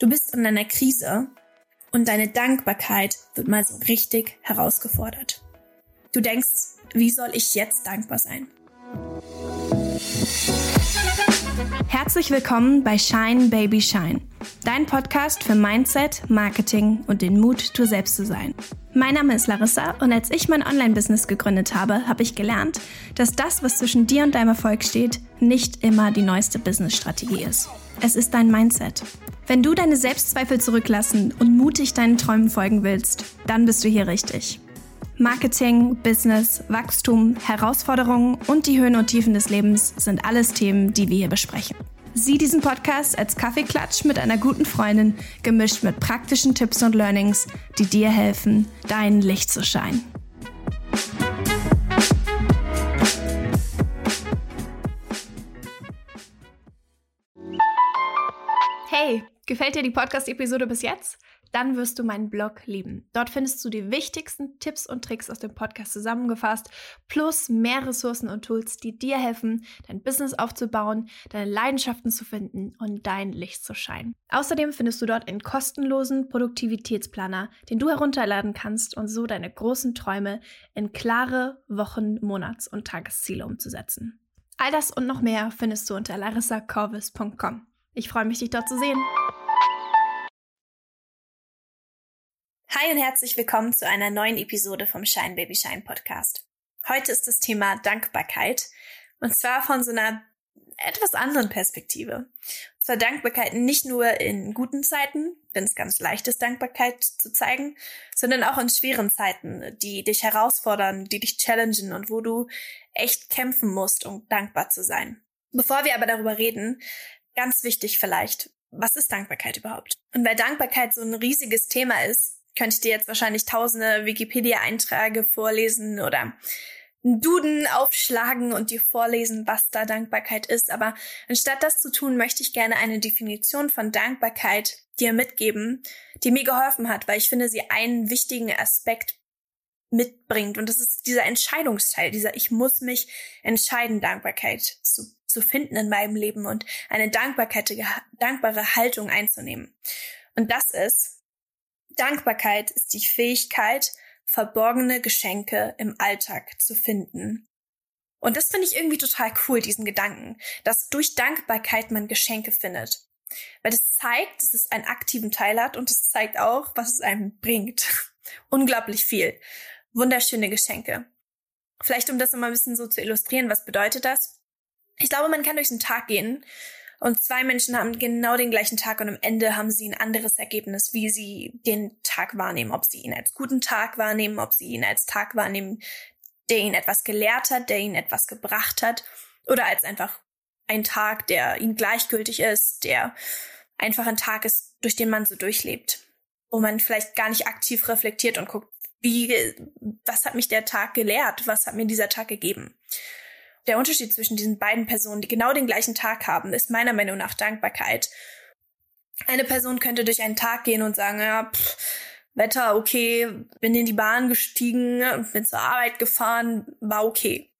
Du bist in einer Krise und deine Dankbarkeit wird mal so richtig herausgefordert. Du denkst, wie soll ich jetzt dankbar sein? Herzlich willkommen bei Shine Baby Shine, dein Podcast für Mindset, Marketing und den Mut, du selbst zu sein. Mein Name ist Larissa und als ich mein Online-Business gegründet habe, habe ich gelernt, dass das, was zwischen dir und deinem Erfolg steht, nicht immer die neueste Business-Strategie ist. Es ist dein Mindset. Wenn du deine Selbstzweifel zurücklassen und mutig deinen Träumen folgen willst, dann bist du hier richtig. Marketing, Business, Wachstum, Herausforderungen und die Höhen und Tiefen des Lebens sind alles Themen, die wir hier besprechen. Sieh diesen Podcast als Kaffeeklatsch mit einer guten Freundin, gemischt mit praktischen Tipps und Learnings, die dir helfen, dein Licht zu scheinen. Hey, gefällt dir die Podcast-Episode bis jetzt? Dann wirst du meinen Blog lieben. Dort findest du die wichtigsten Tipps und Tricks aus dem Podcast zusammengefasst, plus mehr Ressourcen und Tools, die dir helfen, dein Business aufzubauen, deine Leidenschaften zu finden und dein Licht zu scheinen. Außerdem findest du dort einen kostenlosen Produktivitätsplaner, den du herunterladen kannst und so deine großen Träume in klare Wochen-, Monats- und Tagesziele umzusetzen. All das und noch mehr findest du unter larissacorvis.com. Ich freue mich, dich dort zu sehen. Hi und herzlich willkommen zu einer neuen Episode vom Shine Baby Shine Podcast. Heute ist das Thema Dankbarkeit und zwar von so einer etwas anderen Perspektive. Und zwar Dankbarkeit nicht nur in guten Zeiten, wenn es ganz leicht ist, Dankbarkeit zu zeigen, sondern auch in schweren Zeiten, die dich herausfordern, die dich challengen und wo du echt kämpfen musst, um dankbar zu sein. Bevor wir aber darüber reden, Ganz wichtig vielleicht, was ist Dankbarkeit überhaupt? Und weil Dankbarkeit so ein riesiges Thema ist, könnte ich dir jetzt wahrscheinlich tausende Wikipedia-Einträge vorlesen oder einen Duden aufschlagen und dir vorlesen, was da Dankbarkeit ist. Aber anstatt das zu tun, möchte ich gerne eine Definition von Dankbarkeit dir mitgeben, die mir geholfen hat, weil ich finde, sie einen wichtigen Aspekt mitbringt. Und das ist dieser Entscheidungsteil, dieser Ich muss mich entscheiden, Dankbarkeit zu zu finden in meinem Leben und eine Dankbarkeit, dankbare Haltung einzunehmen. Und das ist, Dankbarkeit ist die Fähigkeit, verborgene Geschenke im Alltag zu finden. Und das finde ich irgendwie total cool, diesen Gedanken, dass durch Dankbarkeit man Geschenke findet. Weil das zeigt, dass es einen aktiven Teil hat und es zeigt auch, was es einem bringt. Unglaublich viel. Wunderschöne Geschenke. Vielleicht um das immer ein bisschen so zu illustrieren, was bedeutet das? Ich glaube, man kann durch den Tag gehen und zwei Menschen haben genau den gleichen Tag und am Ende haben sie ein anderes Ergebnis, wie sie den Tag wahrnehmen. Ob sie ihn als guten Tag wahrnehmen, ob sie ihn als Tag wahrnehmen, der ihnen etwas gelehrt hat, der ihnen etwas gebracht hat. Oder als einfach ein Tag, der ihnen gleichgültig ist, der einfach ein Tag ist, durch den man so durchlebt, wo man vielleicht gar nicht aktiv reflektiert und guckt, wie, was hat mich der Tag gelehrt, was hat mir dieser Tag gegeben der Unterschied zwischen diesen beiden Personen, die genau den gleichen Tag haben, ist meiner Meinung nach Dankbarkeit. Eine Person könnte durch einen Tag gehen und sagen, ja, pff, Wetter okay, bin in die Bahn gestiegen, bin zur Arbeit gefahren, war okay.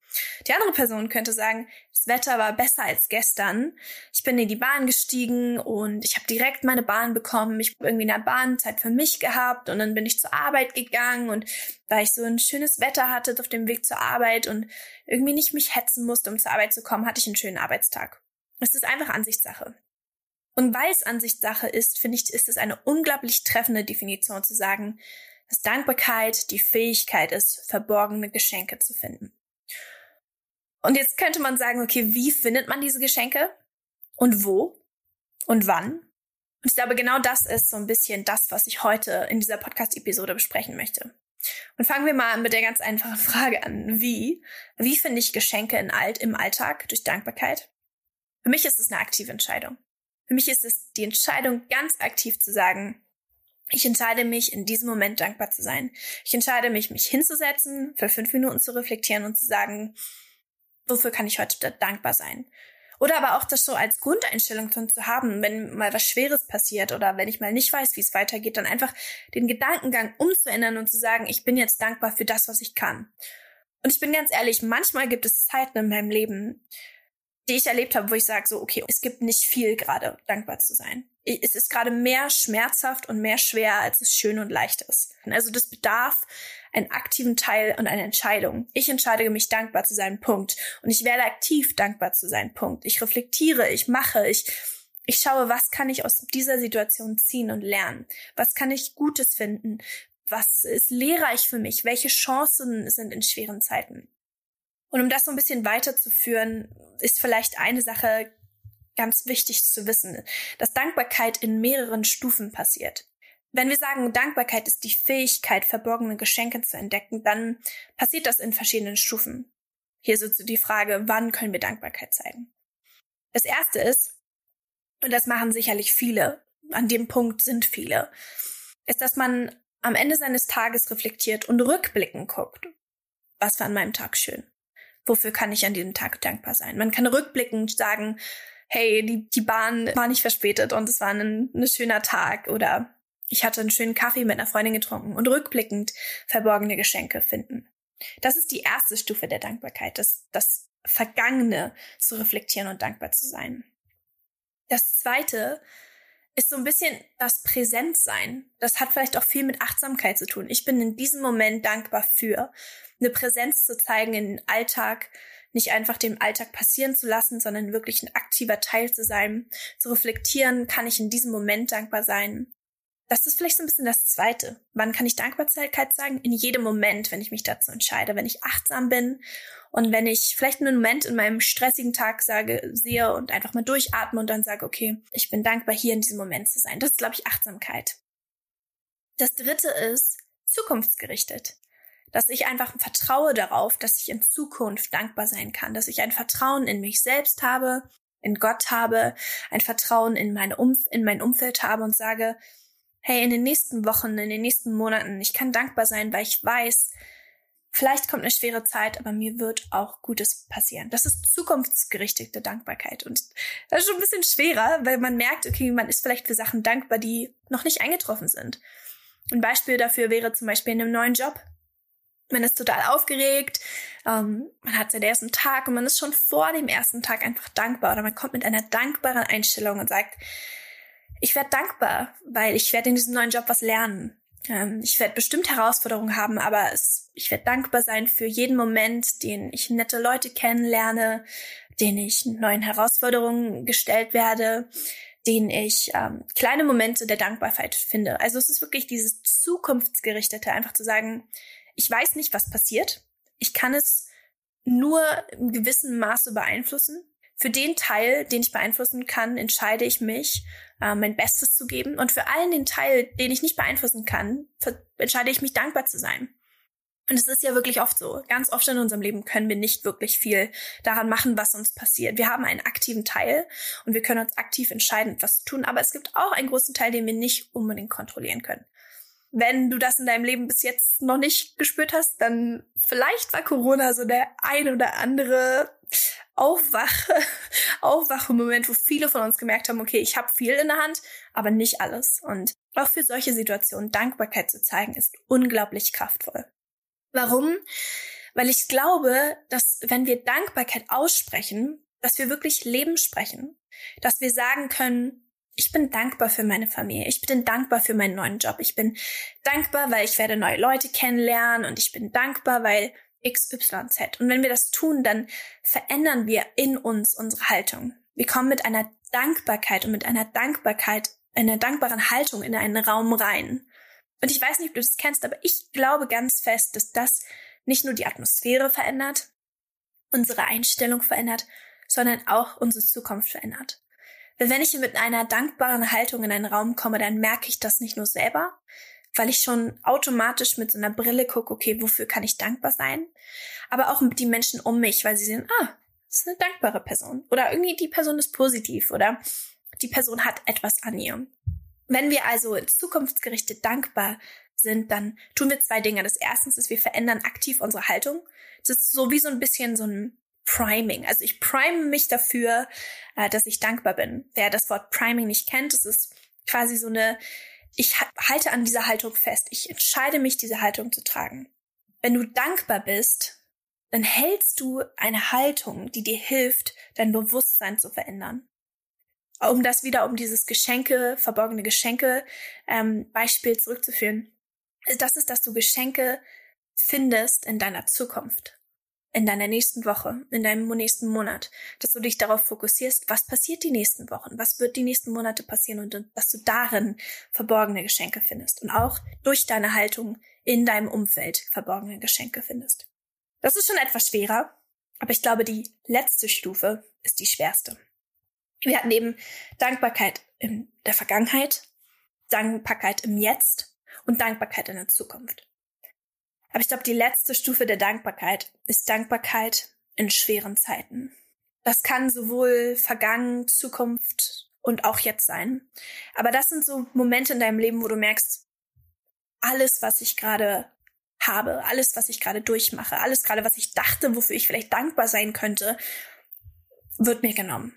Die andere Person könnte sagen, das Wetter war besser als gestern. Ich bin in die Bahn gestiegen und ich habe direkt meine Bahn bekommen. Ich habe irgendwie in der Bahn Zeit für mich gehabt und dann bin ich zur Arbeit gegangen und weil ich so ein schönes Wetter hatte auf dem Weg zur Arbeit und irgendwie nicht mich hetzen musste, um zur Arbeit zu kommen, hatte ich einen schönen Arbeitstag. Es ist einfach Ansichtssache. Und weil es Ansichtssache ist, finde ich, ist es eine unglaublich treffende Definition zu sagen, dass Dankbarkeit die Fähigkeit ist, verborgene Geschenke zu finden. Und jetzt könnte man sagen, okay, wie findet man diese Geschenke? Und wo? Und wann? Und ich glaube, genau das ist so ein bisschen das, was ich heute in dieser Podcast-Episode besprechen möchte. Und fangen wir mal mit der ganz einfachen Frage an. Wie? Wie finde ich Geschenke in Alt, im Alltag durch Dankbarkeit? Für mich ist es eine aktive Entscheidung. Für mich ist es die Entscheidung, ganz aktiv zu sagen, ich entscheide mich, in diesem Moment dankbar zu sein. Ich entscheide mich, mich hinzusetzen, für fünf Minuten zu reflektieren und zu sagen, wofür kann ich heute dankbar sein? Oder aber auch das so als Grundeinstellung zu haben, wenn mal was Schweres passiert oder wenn ich mal nicht weiß, wie es weitergeht, dann einfach den Gedankengang umzuändern und zu sagen, ich bin jetzt dankbar für das, was ich kann. Und ich bin ganz ehrlich, manchmal gibt es Zeiten in meinem Leben, die ich erlebt habe, wo ich sage, so, okay, es gibt nicht viel gerade, dankbar zu sein. Es ist gerade mehr schmerzhaft und mehr schwer, als es schön und leicht ist. Also das bedarf einen aktiven Teil und eine Entscheidung. Ich entscheide mich dankbar zu sein, Punkt. Und ich werde aktiv dankbar zu sein, Punkt. Ich reflektiere, ich mache, ich, ich schaue, was kann ich aus dieser Situation ziehen und lernen? Was kann ich Gutes finden? Was ist lehrreich für mich? Welche Chancen sind in schweren Zeiten? Und um das so ein bisschen weiterzuführen, ist vielleicht eine Sache ganz wichtig zu wissen, dass Dankbarkeit in mehreren Stufen passiert. Wenn wir sagen, Dankbarkeit ist die Fähigkeit, verborgene Geschenke zu entdecken, dann passiert das in verschiedenen Stufen. Hier so die Frage, wann können wir Dankbarkeit zeigen? Das erste ist, und das machen sicherlich viele, an dem Punkt sind viele, ist, dass man am Ende seines Tages reflektiert und rückblickend guckt. Was war an meinem Tag schön? wofür kann ich an diesem Tag dankbar sein. Man kann rückblickend sagen, hey, die, die Bahn war nicht verspätet und es war ein, ein schöner Tag oder ich hatte einen schönen Kaffee mit einer Freundin getrunken und rückblickend verborgene Geschenke finden. Das ist die erste Stufe der Dankbarkeit, das, das Vergangene zu reflektieren und dankbar zu sein. Das zweite ist so ein bisschen das Präsentsein. Das hat vielleicht auch viel mit Achtsamkeit zu tun. Ich bin in diesem Moment dankbar für eine Präsenz zu zeigen in den Alltag, nicht einfach dem Alltag passieren zu lassen, sondern wirklich ein aktiver Teil zu sein, zu reflektieren, kann ich in diesem Moment dankbar sein. Das ist vielleicht so ein bisschen das Zweite. Wann kann ich Dankbarkeit zeigen? In jedem Moment, wenn ich mich dazu entscheide, wenn ich achtsam bin und wenn ich vielleicht einen Moment in meinem stressigen Tag sage, sehe und einfach mal durchatme und dann sage, okay, ich bin dankbar, hier in diesem Moment zu sein. Das ist, glaube ich, Achtsamkeit. Das Dritte ist zukunftsgerichtet dass ich einfach vertraue darauf, dass ich in Zukunft dankbar sein kann, dass ich ein Vertrauen in mich selbst habe, in Gott habe, ein Vertrauen in, meine Umf in mein Umfeld habe und sage, hey, in den nächsten Wochen, in den nächsten Monaten, ich kann dankbar sein, weil ich weiß, vielleicht kommt eine schwere Zeit, aber mir wird auch Gutes passieren. Das ist zukunftsgerichtete Dankbarkeit. Und das ist schon ein bisschen schwerer, weil man merkt, okay, man ist vielleicht für Sachen dankbar, die noch nicht eingetroffen sind. Ein Beispiel dafür wäre zum Beispiel in einem neuen Job. Man ist total aufgeregt, ähm, man hat seinen ersten Tag und man ist schon vor dem ersten Tag einfach dankbar oder man kommt mit einer dankbaren Einstellung und sagt, ich werde dankbar, weil ich werde in diesem neuen Job was lernen. Ähm, ich werde bestimmt Herausforderungen haben, aber es, ich werde dankbar sein für jeden Moment, den ich nette Leute kennenlerne, den ich neuen Herausforderungen gestellt werde, den ich ähm, kleine Momente der Dankbarkeit finde. Also es ist wirklich dieses zukunftsgerichtete, einfach zu sagen, ich weiß nicht, was passiert. Ich kann es nur im gewissen Maße beeinflussen. Für den Teil, den ich beeinflussen kann, entscheide ich mich, äh, mein Bestes zu geben. Und für allen den Teil, den ich nicht beeinflussen kann, entscheide ich mich dankbar zu sein. Und es ist ja wirklich oft so. Ganz oft in unserem Leben können wir nicht wirklich viel daran machen, was uns passiert. Wir haben einen aktiven Teil und wir können uns aktiv entscheiden, was zu tun. Aber es gibt auch einen großen Teil, den wir nicht unbedingt kontrollieren können. Wenn du das in deinem Leben bis jetzt noch nicht gespürt hast, dann vielleicht war Corona so der ein oder andere Aufwache, Aufwache-Moment, wo viele von uns gemerkt haben, okay, ich habe viel in der Hand, aber nicht alles. Und auch für solche Situationen Dankbarkeit zu zeigen, ist unglaublich kraftvoll. Warum? Weil ich glaube, dass wenn wir Dankbarkeit aussprechen, dass wir wirklich Leben sprechen, dass wir sagen können, ich bin dankbar für meine Familie. Ich bin dankbar für meinen neuen Job. Ich bin dankbar, weil ich werde neue Leute kennenlernen und ich bin dankbar, weil XYZ. Und wenn wir das tun, dann verändern wir in uns unsere Haltung. Wir kommen mit einer Dankbarkeit und mit einer Dankbarkeit, einer dankbaren Haltung in einen Raum rein. Und ich weiß nicht, ob du das kennst, aber ich glaube ganz fest, dass das nicht nur die Atmosphäre verändert, unsere Einstellung verändert, sondern auch unsere Zukunft verändert. Wenn ich mit einer dankbaren Haltung in einen Raum komme, dann merke ich das nicht nur selber, weil ich schon automatisch mit so einer Brille gucke, okay, wofür kann ich dankbar sein? Aber auch die Menschen um mich, weil sie sehen, ah, das ist eine dankbare Person. Oder irgendwie die Person ist positiv oder die Person hat etwas an ihr. Wenn wir also zukunftsgerichtet dankbar sind, dann tun wir zwei Dinge. Das erste ist, wir verändern aktiv unsere Haltung. Das ist so wie so ein bisschen so ein Priming. Also ich prime mich dafür, äh, dass ich dankbar bin. Wer das Wort Priming nicht kennt, das ist quasi so eine, ich halte an dieser Haltung fest. Ich entscheide mich, diese Haltung zu tragen. Wenn du dankbar bist, dann hältst du eine Haltung, die dir hilft, dein Bewusstsein zu verändern. Um das wieder, um dieses Geschenke, verborgene Geschenke ähm, Beispiel zurückzuführen. Das ist, dass du Geschenke findest in deiner Zukunft, in deiner nächsten Woche, in deinem nächsten Monat, dass du dich darauf fokussierst, was passiert die nächsten Wochen, was wird die nächsten Monate passieren und dass du darin verborgene Geschenke findest und auch durch deine Haltung in deinem Umfeld verborgene Geschenke findest. Das ist schon etwas schwerer, aber ich glaube, die letzte Stufe ist die schwerste. Wir hatten eben Dankbarkeit in der Vergangenheit, Dankbarkeit im Jetzt und Dankbarkeit in der Zukunft. Aber ich glaube, die letzte Stufe der Dankbarkeit ist Dankbarkeit in schweren Zeiten. Das kann sowohl Vergangen, Zukunft und auch jetzt sein. Aber das sind so Momente in deinem Leben, wo du merkst, alles, was ich gerade habe, alles, was ich gerade durchmache, alles gerade, was ich dachte, wofür ich vielleicht dankbar sein könnte, wird mir genommen.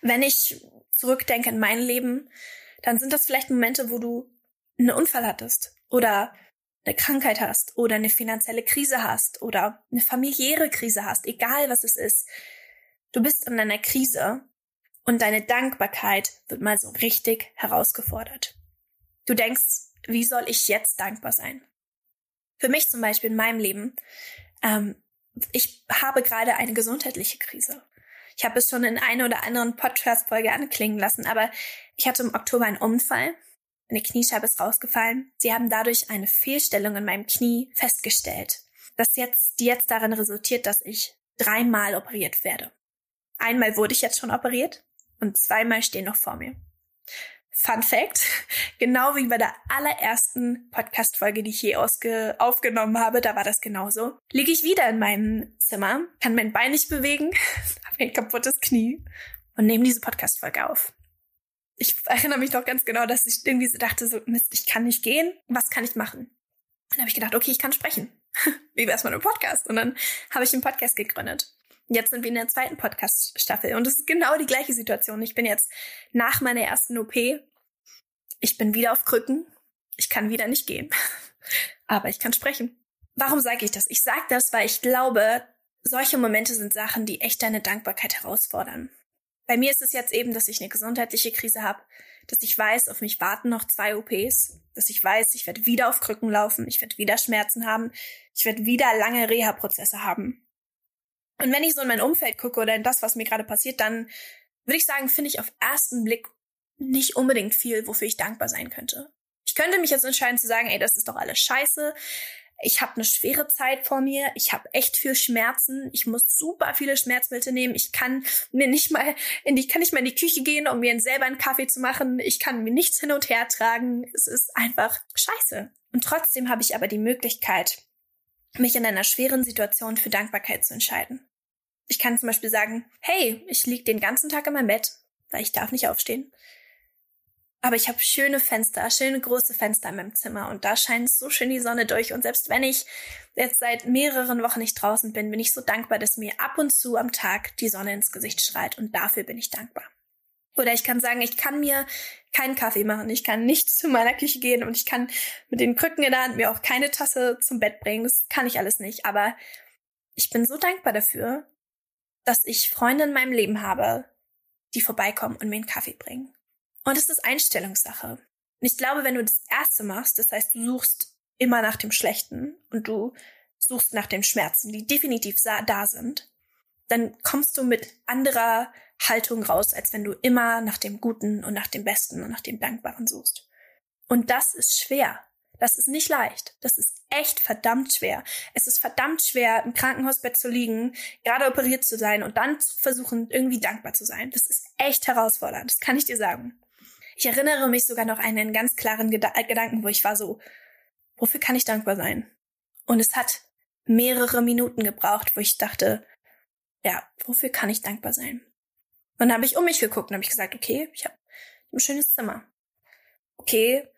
Wenn ich zurückdenke in mein Leben, dann sind das vielleicht Momente, wo du einen Unfall hattest oder eine Krankheit hast oder eine finanzielle Krise hast oder eine familiäre Krise hast, egal was es ist. Du bist in einer Krise und deine Dankbarkeit wird mal so richtig herausgefordert. Du denkst, wie soll ich jetzt dankbar sein? Für mich zum Beispiel in meinem Leben, ähm, ich habe gerade eine gesundheitliche Krise. Ich habe es schon in einer oder anderen Podcast-Folge anklingen lassen, aber ich hatte im Oktober einen Unfall. Eine Kniescheibe ist rausgefallen. Sie haben dadurch eine Fehlstellung in meinem Knie festgestellt, das jetzt, die jetzt darin resultiert, dass ich dreimal operiert werde. Einmal wurde ich jetzt schon operiert und zweimal stehen noch vor mir. Fun Fact, genau wie bei der allerersten Podcast-Folge, die ich je aufgenommen habe, da war das genauso. Liege ich wieder in meinem Zimmer, kann mein Bein nicht bewegen, habe ein kaputtes Knie und nehme diese Podcast-Folge auf. Ich erinnere mich noch ganz genau, dass ich irgendwie so dachte, so, Mist, ich kann nicht gehen, was kann ich machen? dann habe ich gedacht, okay, ich kann sprechen. wie wär's mal einem Podcast? Und dann habe ich einen Podcast gegründet. Jetzt sind wir in der zweiten Podcast-Staffel und es ist genau die gleiche Situation. Ich bin jetzt nach meiner ersten OP, ich bin wieder auf Krücken, ich kann wieder nicht gehen, aber ich kann sprechen. Warum sage ich das? Ich sage das, weil ich glaube, solche Momente sind Sachen, die echt deine Dankbarkeit herausfordern. Bei mir ist es jetzt eben, dass ich eine gesundheitliche Krise habe, dass ich weiß, auf mich warten noch zwei OPs, dass ich weiß, ich werde wieder auf Krücken laufen, ich werde wieder Schmerzen haben, ich werde wieder lange Reha-Prozesse haben. Und wenn ich so in mein Umfeld gucke oder in das, was mir gerade passiert, dann würde ich sagen, finde ich auf ersten Blick nicht unbedingt viel, wofür ich dankbar sein könnte. Ich könnte mich jetzt entscheiden zu sagen, ey, das ist doch alles scheiße. Ich habe eine schwere Zeit vor mir. Ich habe echt viel Schmerzen. Ich muss super viele Schmerzmittel nehmen. Ich kann mir nicht mal in die, kann nicht mal in die Küche gehen, um mir selber einen Kaffee zu machen. Ich kann mir nichts hin und her tragen. Es ist einfach scheiße. Und trotzdem habe ich aber die Möglichkeit, mich in einer schweren Situation für Dankbarkeit zu entscheiden. Ich kann zum Beispiel sagen, hey, ich lieg den ganzen Tag in meinem Bett, weil ich darf nicht aufstehen. Aber ich habe schöne Fenster, schöne große Fenster in meinem Zimmer und da scheint so schön die Sonne durch. Und selbst wenn ich jetzt seit mehreren Wochen nicht draußen bin, bin ich so dankbar, dass mir ab und zu am Tag die Sonne ins Gesicht strahlt und dafür bin ich dankbar. Oder ich kann sagen, ich kann mir keinen Kaffee machen, ich kann nicht zu meiner Küche gehen und ich kann mit den Krücken in der Hand mir auch keine Tasse zum Bett bringen. Das kann ich alles nicht. Aber ich bin so dankbar dafür, dass ich Freunde in meinem Leben habe, die vorbeikommen und mir einen Kaffee bringen. Und es ist Einstellungssache. Und ich glaube, wenn du das erste machst, das heißt, du suchst immer nach dem Schlechten und du suchst nach den Schmerzen, die definitiv da sind, dann kommst du mit anderer Haltung raus, als wenn du immer nach dem Guten und nach dem Besten und nach dem Dankbaren suchst. Und das ist schwer. Das ist nicht leicht. Das ist echt verdammt schwer. Es ist verdammt schwer, im Krankenhausbett zu liegen, gerade operiert zu sein und dann zu versuchen, irgendwie dankbar zu sein. Das ist echt herausfordernd. Das kann ich dir sagen. Ich erinnere mich sogar noch an einen ganz klaren Geda Gedanken, wo ich war so, wofür kann ich dankbar sein? Und es hat mehrere Minuten gebraucht, wo ich dachte, ja, wofür kann ich dankbar sein? Und dann habe ich um mich geguckt und habe ich gesagt, okay, ich habe ein schönes Zimmer. Okay,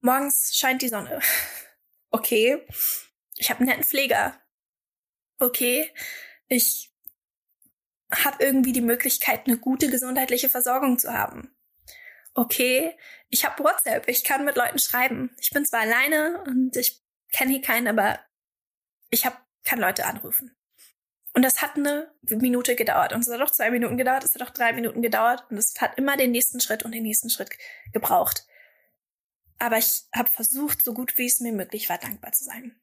morgens scheint die Sonne. Okay, ich habe einen netten Pfleger. Okay, ich habe irgendwie die Möglichkeit, eine gute gesundheitliche Versorgung zu haben. Okay, ich habe WhatsApp, ich kann mit Leuten schreiben. Ich bin zwar alleine und ich kenne hier keinen, aber ich habe kann Leute anrufen. Und das hat eine Minute gedauert. Und es hat auch zwei Minuten gedauert, es hat auch drei Minuten gedauert. Und es hat immer den nächsten Schritt und den nächsten Schritt gebraucht. Aber ich habe versucht, so gut wie es mir möglich war, dankbar zu sein.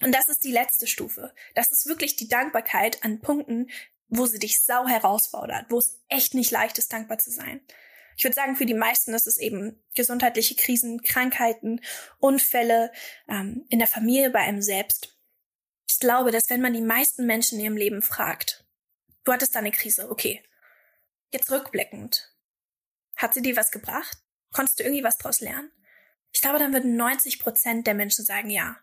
Und das ist die letzte Stufe. Das ist wirklich die Dankbarkeit an Punkten, wo sie dich sau herausfordert, wo es echt nicht leicht ist, dankbar zu sein. Ich würde sagen, für die meisten ist es eben gesundheitliche Krisen, Krankheiten, Unfälle ähm, in der Familie, bei einem selbst. Ich glaube, dass wenn man die meisten Menschen in ihrem Leben fragt, du hattest da eine Krise, okay, jetzt rückblickend, hat sie dir was gebracht? Konntest du irgendwie was draus lernen? Ich glaube, dann würden 90 Prozent der Menschen sagen, ja.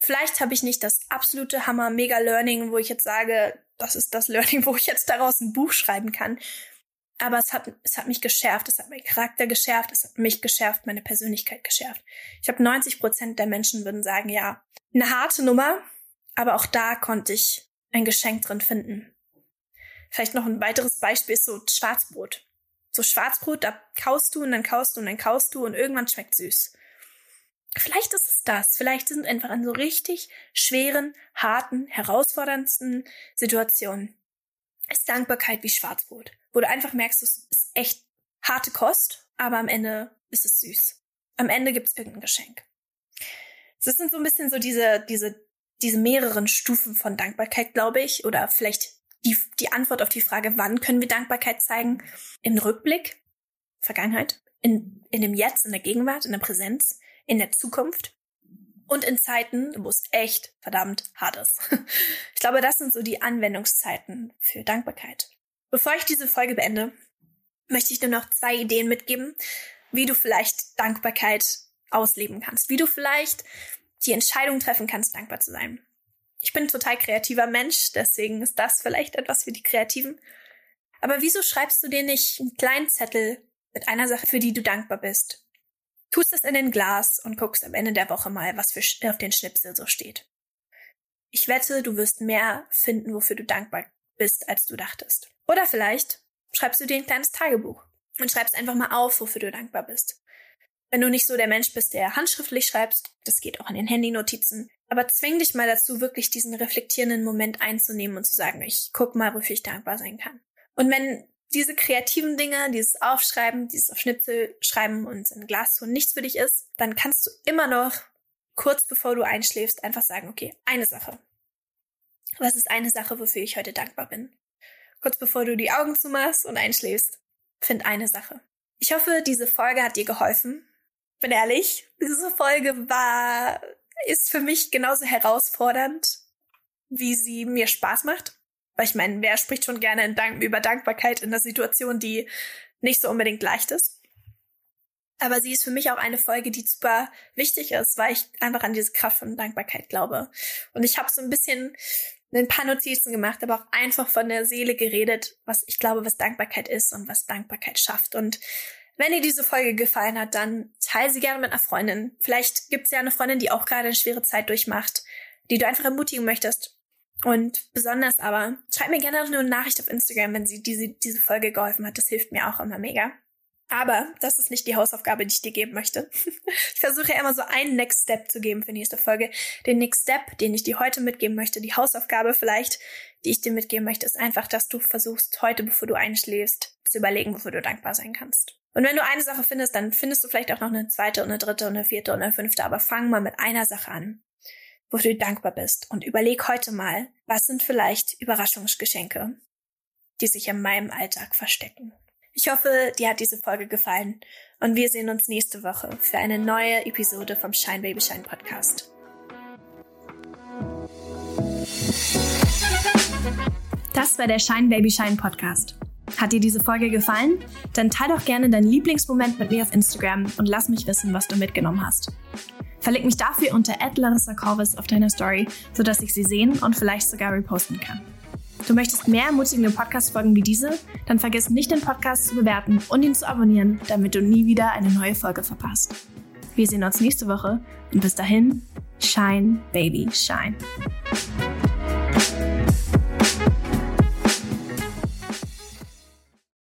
Vielleicht habe ich nicht das absolute Hammer Mega Learning, wo ich jetzt sage, das ist das Learning, wo ich jetzt daraus ein Buch schreiben kann. Aber es hat, es hat mich geschärft, es hat meinen Charakter geschärft, es hat mich geschärft, meine Persönlichkeit geschärft. Ich habe 90 Prozent der Menschen würden sagen, ja, eine harte Nummer, aber auch da konnte ich ein Geschenk drin finden. Vielleicht noch ein weiteres Beispiel ist so Schwarzbrot. So Schwarzbrot, da kaust du und dann kaust du und dann kaust du und irgendwann schmeckt süß. Vielleicht ist es das. Vielleicht sind einfach an so richtig schweren, harten, herausforderndsten Situationen ist Dankbarkeit wie Schwarzbrot, wo du einfach merkst, es ist echt harte Kost, aber am Ende ist es süß. Am Ende gibt es irgendein Geschenk. Das sind so ein bisschen so diese, diese, diese mehreren Stufen von Dankbarkeit, glaube ich, oder vielleicht die, die Antwort auf die Frage, wann können wir Dankbarkeit zeigen? Im Rückblick, Vergangenheit, in, in dem Jetzt, in der Gegenwart, in der Präsenz, in der Zukunft und in Zeiten, wo es echt verdammt hart ist. Ich glaube, das sind so die Anwendungszeiten für Dankbarkeit. Bevor ich diese Folge beende, möchte ich nur noch zwei Ideen mitgeben, wie du vielleicht Dankbarkeit ausleben kannst, wie du vielleicht die Entscheidung treffen kannst, dankbar zu sein. Ich bin total kreativer Mensch, deswegen ist das vielleicht etwas für die Kreativen. Aber wieso schreibst du dir nicht einen kleinen Zettel mit einer Sache, für die du dankbar bist? tust es in ein Glas und guckst am Ende der Woche mal, was für auf den Schnipsel so steht. Ich wette, du wirst mehr finden, wofür du dankbar bist, als du dachtest. Oder vielleicht schreibst du dir ein kleines Tagebuch und schreibst einfach mal auf, wofür du dankbar bist. Wenn du nicht so der Mensch bist, der handschriftlich schreibst, das geht auch an den Handynotizen, aber zwing dich mal dazu, wirklich diesen reflektierenden Moment einzunehmen und zu sagen, ich guck mal, wofür ich dankbar sein kann. Und wenn diese kreativen Dinge, dieses Aufschreiben, dieses auf Schnipsel schreiben und in Glas tun nichts für dich ist, dann kannst du immer noch kurz bevor du einschläfst einfach sagen, okay, eine Sache. Was ist eine Sache, wofür ich heute dankbar bin? Kurz bevor du die Augen zumachst und einschläfst, find eine Sache. Ich hoffe, diese Folge hat dir geholfen. Bin ehrlich, diese Folge war, ist für mich genauso herausfordernd, wie sie mir Spaß macht. Weil ich meine, wer spricht schon gerne Dank über Dankbarkeit in einer Situation, die nicht so unbedingt leicht ist? Aber sie ist für mich auch eine Folge, die super wichtig ist, weil ich einfach an diese Kraft von Dankbarkeit glaube. Und ich habe so ein bisschen ein paar Notizen gemacht, aber auch einfach von der Seele geredet, was ich glaube, was Dankbarkeit ist und was Dankbarkeit schafft. Und wenn dir diese Folge gefallen hat, dann teile sie gerne mit einer Freundin. Vielleicht gibt es ja eine Freundin, die auch gerade eine schwere Zeit durchmacht, die du einfach ermutigen möchtest. Und besonders aber, schreib mir gerne nur eine Nachricht auf Instagram, wenn sie diese, diese Folge geholfen hat. Das hilft mir auch immer mega. Aber das ist nicht die Hausaufgabe, die ich dir geben möchte. ich versuche ja immer so einen Next Step zu geben für nächste Folge. Den Next Step, den ich dir heute mitgeben möchte, die Hausaufgabe vielleicht, die ich dir mitgeben möchte, ist einfach, dass du versuchst, heute, bevor du einschläfst, zu überlegen, wofür du dankbar sein kannst. Und wenn du eine Sache findest, dann findest du vielleicht auch noch eine zweite und eine dritte und eine vierte und eine fünfte, aber fang mal mit einer Sache an wofür du dankbar bist. Und überleg heute mal, was sind vielleicht Überraschungsgeschenke, die sich in meinem Alltag verstecken. Ich hoffe, dir hat diese Folge gefallen und wir sehen uns nächste Woche für eine neue Episode vom Shine Baby Shine Podcast. Das war der Shine Baby Shine Podcast. Hat dir diese Folge gefallen? Dann teile doch gerne deinen Lieblingsmoment mit mir auf Instagram und lass mich wissen, was du mitgenommen hast. Verlinke mich dafür unter Corvus auf deiner Story, sodass ich sie sehen und vielleicht sogar reposten kann. Du möchtest mehr ermutigende Podcast-Folgen wie diese? Dann vergiss nicht, den Podcast zu bewerten und ihn zu abonnieren, damit du nie wieder eine neue Folge verpasst. Wir sehen uns nächste Woche und bis dahin, shine, baby, shine.